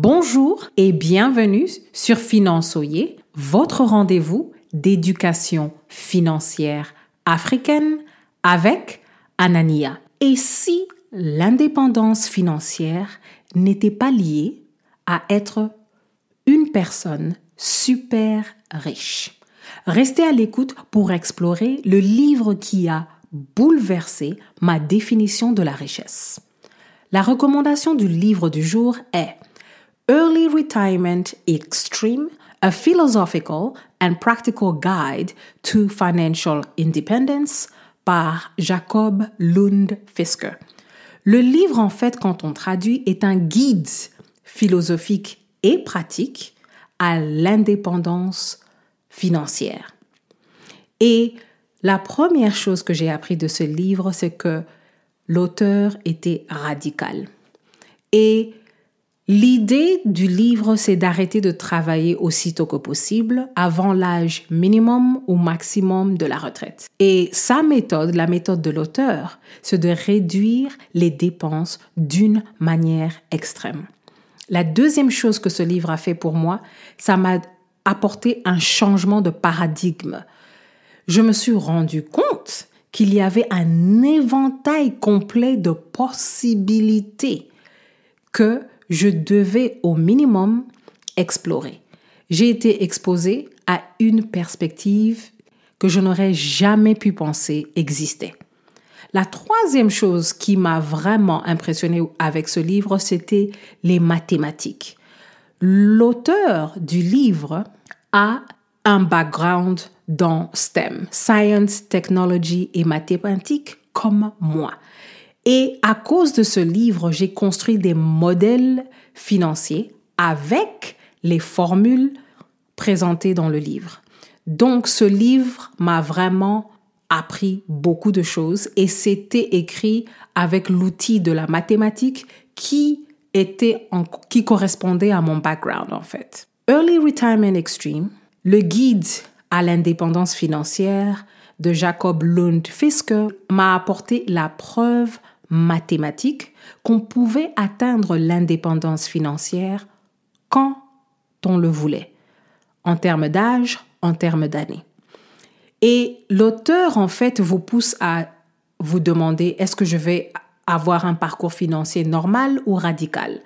Bonjour et bienvenue sur Finançoyer, votre rendez-vous d'éducation financière africaine avec Anania. Et si l'indépendance financière n'était pas liée à être une personne super riche? Restez à l'écoute pour explorer le livre qui a bouleversé ma définition de la richesse. La recommandation du livre du jour est Early Retirement Extreme, a philosophical and practical guide to financial independence par Jacob Lund Fisker. Le livre, en fait, quand on traduit, est un guide philosophique et pratique à l'indépendance financière. Et la première chose que j'ai appris de ce livre, c'est que l'auteur était radical. Et L'idée du livre, c'est d'arrêter de travailler aussitôt que possible avant l'âge minimum ou maximum de la retraite. Et sa méthode, la méthode de l'auteur, c'est de réduire les dépenses d'une manière extrême. La deuxième chose que ce livre a fait pour moi, ça m'a apporté un changement de paradigme. Je me suis rendu compte qu'il y avait un éventail complet de possibilités que je devais au minimum explorer. J'ai été exposée à une perspective que je n'aurais jamais pu penser existait. La troisième chose qui m'a vraiment impressionnée avec ce livre, c'était les mathématiques. L'auteur du livre a un background dans STEM, Science, Technology et Mathématiques, comme moi. Et à cause de ce livre, j'ai construit des modèles financiers avec les formules présentées dans le livre. Donc ce livre m'a vraiment appris beaucoup de choses et c'était écrit avec l'outil de la mathématique qui était qui correspondait à mon background en fait. Early Retirement Extreme, le guide à l'indépendance financière de Jacob Lund Fisker m'a apporté la preuve mathématiques qu'on pouvait atteindre l'indépendance financière quand on le voulait, en termes d'âge, en termes d'années. Et l'auteur, en fait, vous pousse à vous demander, est-ce que je vais avoir un parcours financier normal ou radical?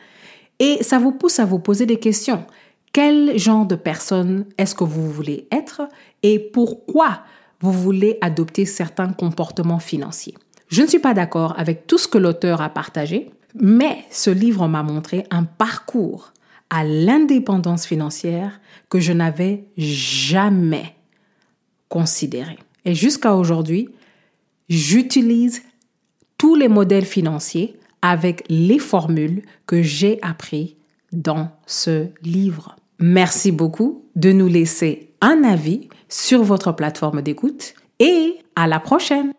Et ça vous pousse à vous poser des questions. Quel genre de personne est-ce que vous voulez être et pourquoi vous voulez adopter certains comportements financiers? Je ne suis pas d'accord avec tout ce que l'auteur a partagé, mais ce livre m'a montré un parcours à l'indépendance financière que je n'avais jamais considéré. Et jusqu'à aujourd'hui, j'utilise tous les modèles financiers avec les formules que j'ai appris dans ce livre. Merci beaucoup de nous laisser un avis sur votre plateforme d'écoute et à la prochaine.